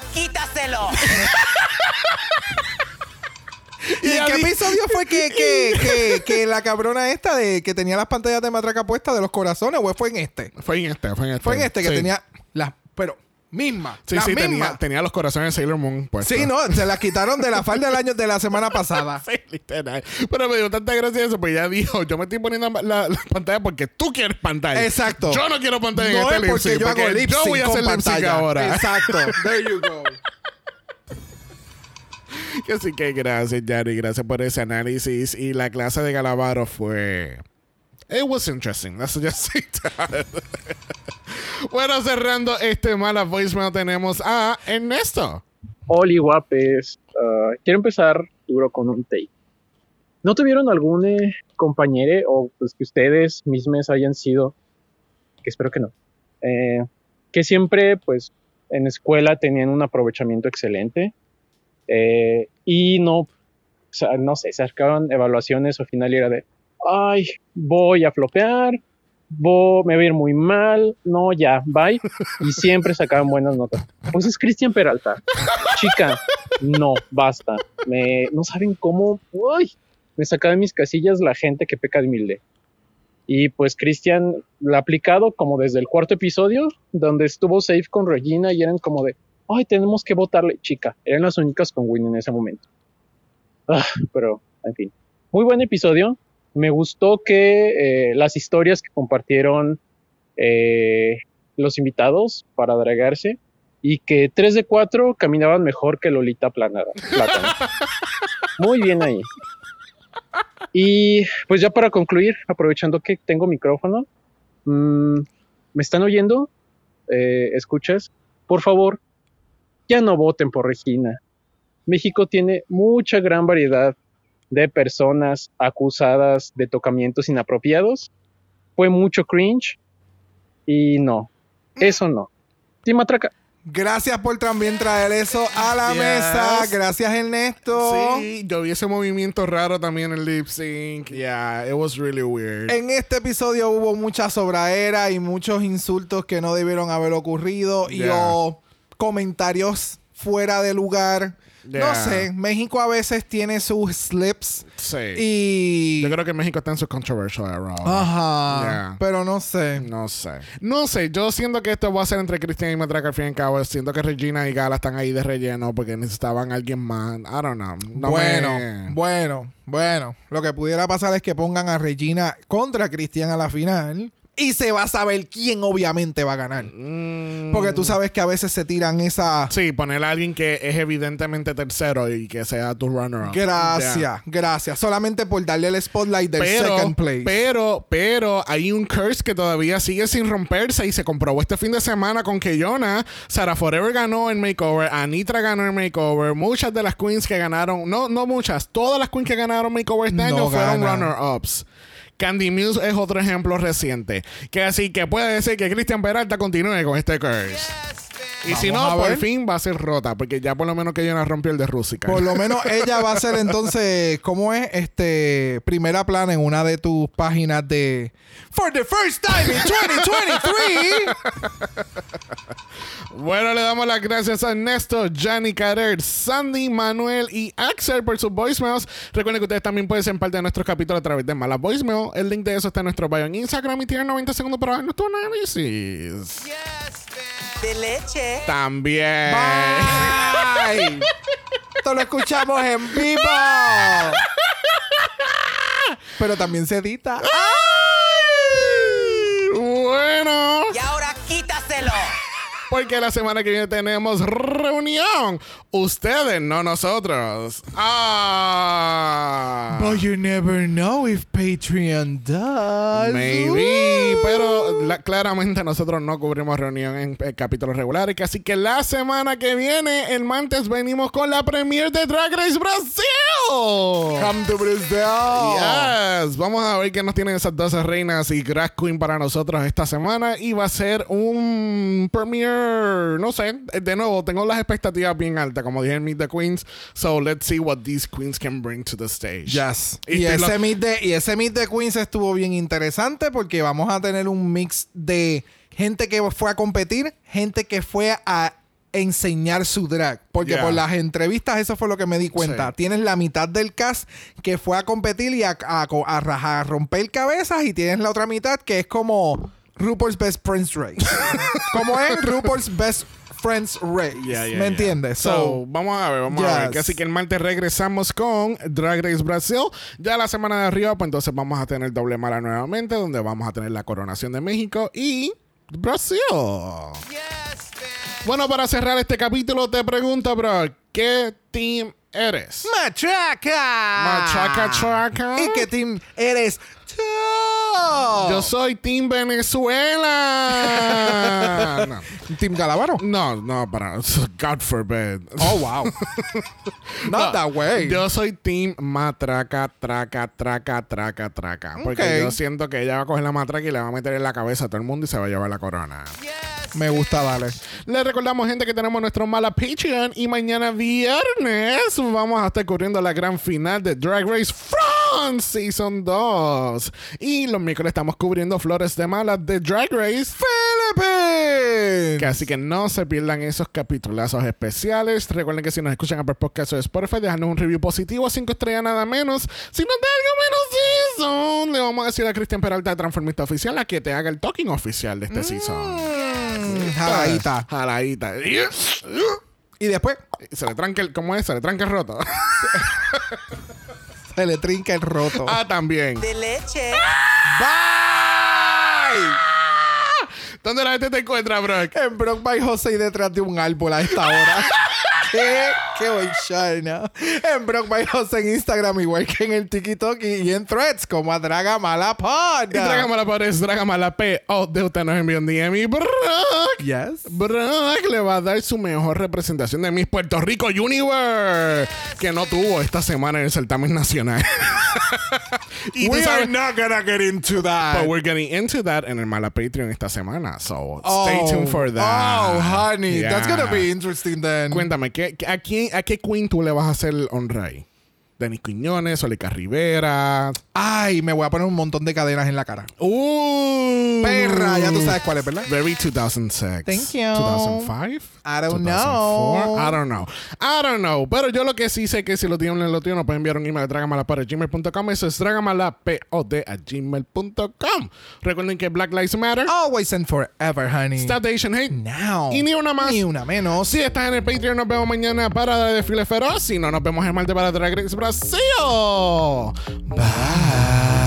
¿Y en ella qué di- episodio fue que, que, que, que la cabrona esta de que tenía las pantallas de matraca puestas de los corazones o fue en este? Fue en este, fue en este. Fue en este que Sí. tenía las, pero misma, Sí, las sí, mismas. tenía, tenía los corazones de Sailor Moon puestos. Sí, no, se las quitaron de la falda del año de la semana pasada. *laughs* Sí, literal. Pero me dio tanta gracia eso, pues ya dijo, yo me estoy poniendo la, la pantalla porque tú quieres pantalla. Exacto. Yo no quiero pantalla No en este es porque yo hago lip Yo voy a hacer pantalla. ahora. Exacto. *laughs* There you go. Así que gracias, Yari. Gracias por ese análisis. Y la clase de Galavaro fue... It was interesting. Let's just *laughs* say bueno, cerrando este mala voicemail tenemos a Ernesto. Oli guapes, Ah, quiero empezar duro con un take. ¿No tuvieron algún eh, compañero o pues que ustedes mismos hayan sido, que espero que no, eh, que siempre pues en escuela tenían un aprovechamiento excelente eh, y no, o sea, no sé, se acercaban evaluaciones o final era de, ay, voy a flopear, vo- me voy a ir muy mal, no, ya, bye, y siempre sacaban buenas notas. Pues es Cristian Peralta. Chica, no, basta. Me, no saben cómo, uy, me sacaba de mis casillas la gente que peca de humilde. Y pues Cristian la ha aplicado como desde el cuarto episodio, donde estuvo safe con Regina y eran como de, ay, tenemos que votarle, chica. Eran las únicas con win en ese momento. Ah, pero, en fin. Muy buen episodio. Me gustó que eh, las historias que compartieron eh, los invitados para dragarse y que 3 de 4 caminaban mejor que Lolita Planada. Plátano. *laughs* Muy bien ahí. Y pues ya para concluir, aprovechando que tengo micrófono, mm, ¿me están oyendo? Eh, ¿Escuchas? Por favor, ya no voten por Regina. México tiene mucha gran variedad de personas acusadas de tocamientos inapropiados. Fue mucho cringe y no, eso no. Tim Atraca. Gracias por también traer eso a la Yes. mesa. Gracias, Ernesto. Sí, yo vi ese movimiento raro también en el lip sync. Yeah, it was really weird. En este episodio hubo mucha sobraera y muchos insultos que no debieron haber ocurrido y Yeah. Comentarios fuera de lugar. No sé, México a veces tiene sus slips Sí. y... Yo creo que México está en su controversial era. Ajá, Yeah. pero no sé. No sé. No sé. Yo siento que esto va a ser entre Cristian y Matraca al fin y al cabo. Siento que Regina y Gala están ahí de relleno porque necesitaban a alguien más. I don't know. No bueno, me- bueno, bueno. Lo que pudiera pasar es que pongan a Regina contra Cristian a la final. Y se va a saber quién obviamente va a ganar. Mm. Porque tú sabes que a veces se tiran esa... Sí, poner a alguien que es evidentemente tercero y que sea tu runner-up. Gracias, Yeah. gracias. Solamente por darle el spotlight del Pero, second place. pero, pero hay un curse que todavía sigue sin romperse y se comprobó este fin de semana con que Jonah, Sarah Forever ganó en Makeover, Anitra ganó en Makeover, muchas de las queens que ganaron, no, no muchas, todas las queens que ganaron Makeover este No año fueron runner-ups. Candy Muse es otro ejemplo reciente. Que así que puede decir que Cristian Peralta continúe con este curse. Y si no, por ver. fin va a ser rota, porque ya por lo menos que ella no rompió el de Rusica. Por lo menos *laughs* ella va a ser entonces, ¿cómo es? Este, primera plana en una de tus páginas de For the first time in 2023. Bueno, le damos las gracias a Ernesto, Gianni Carer, Sandy, Manuel y Axel por sus voicemails. Recuerden que ustedes también pueden ser parte de nuestros capítulos a través de Malas Voicemail. El link de eso está en nuestro bio en Instagram y tienen 90 segundos para ver nuestro análisis. De leche. También. Bye. Esto lo escuchamos en vivo. Pero también se edita. Bueno. Y ahora quítaselo. Porque la semana que viene tenemos reunión. Ustedes, no nosotros. Ah. But you never know if Patreon does. Maybe, pero la- claramente nosotros no cubrimos reunión en capítulos regulares. Así que la semana que viene, el martes, venimos con la premiere de Drag Race Brasil. Come to Brazil. Yes, vamos a ver qué nos tienen esas 12 reinas y drag queen para nosotros esta semana. Y va a ser un premiere, no sé, de nuevo, tengo las expectativas bien altas, como dije en Meet the Queens. So let's see what these queens can bring to the stage. Yes. Y ese meet de, y ese meet de Queens estuvo bien interesante porque vamos a tener un mix de gente que fue a competir, gente que fue a enseñar su drag. Porque Yeah. por las entrevistas eso fue lo que me di cuenta. Sí. Tienes la mitad del cast que fue a competir y a, a, a rajar, a romper cabezas y tienes la otra mitad que es como RuPaul's Best Friends Race. *laughs* como es RuPaul's Best Friends Race. Yeah, yeah, ¿Me yeah. entiendes? So, vamos a ver, vamos a ver. Yes. Que Así que el martes regresamos con Drag Race Brasil. Ya la semana de arriba, pues entonces vamos a tener doble mala nuevamente, donde vamos a tener la coronación de México y Brasil. Bueno, para cerrar este capítulo, te pregunto, bro, ¿qué team eres? ¡Machaca! Machaca, chaca. ¿Y qué team eres? Yo soy Team Venezuela. *laughs* no. ¿Team Galavaro? No, no, para. God forbid. Oh, wow. *laughs* Not that way. Yo soy Team Matraca, traca, traca, traca, traca. Porque yo siento que ella va a coger la matraca y le va a meter en la cabeza a todo el mundo y se va a llevar la corona. Me gusta, dale. Les recordamos, gente, que tenemos nuestro mala Patreon y mañana viernes vamos a estar corriendo la gran final de Drag Race France Season 2. Y los miércoles estamos cubriendo Flores de Malas de Drag Race Philippines. Que así que no se pierdan esos capitulazos especiales. Recuerden que si nos escuchan a por podcast o Spotify, déjanos un review positivo, 5 estrellas nada menos. Si no te algo menos season, le vamos a decir a Cristian Peralta de Transformista Oficial a que te haga el talking oficial de este season. Mm, jaladita. Jaladita. Y después Se le tranca el, ¿cómo es? Se le tranca el roto. *laughs* se le trinca el roto. ah, también. De leche. ¡Bye! ¿Dónde la gente te encuentra, Brock? En Brock by Jose y detrás de un árbol a esta hora. *laughs* ¿Qué? ¿Qué voy ¿no? En Brock by Jose en Instagram, igual que en el TikTok y, y en Threads, como a Draga Mala Pod. Y Dragamala Pares, Dragamala P. O de usted nos envió un DM y Brock. Yes. Brock le va a dar su mejor representación de Miss Puerto Rico Universe. Que no tuvo esta semana en el certamen nacional. *laughs* y We are not gonna get into that. But we're getting into that en el Mala Patreon esta semana. So stay tuned for that. Oh, honey. Yeah. That's gonna be interesting then. Cuéntame, ¿qué, qué- a, quién, ¿a qué queen tú le vas a hacer el honra ahí? Denis Quiñones, Olica Rivera. Ay, me voy a poner un montón de cadenas en la cara. ¡Uh! Perra, ya tú sabes cuál es, ¿verdad? Very 2006. Thank you. 2005. I don't 2004? know. I don't know. I don't know. Pero yo lo que sí sé que si lo tienen, lo tienen, nos pueden enviar un email a dragamalapod@gmail.com. Eso es dragamalapod a gmail.com. Recuerden que Black Lives Matter. Always and forever, honey. Stop the Asian hate. now. Y ni una más. Ni una menos. Si estás en el Patreon, nos vemos mañana para Desfile Feroz. Si no, nos vemos el martes para Drag Race Brasil. Bye.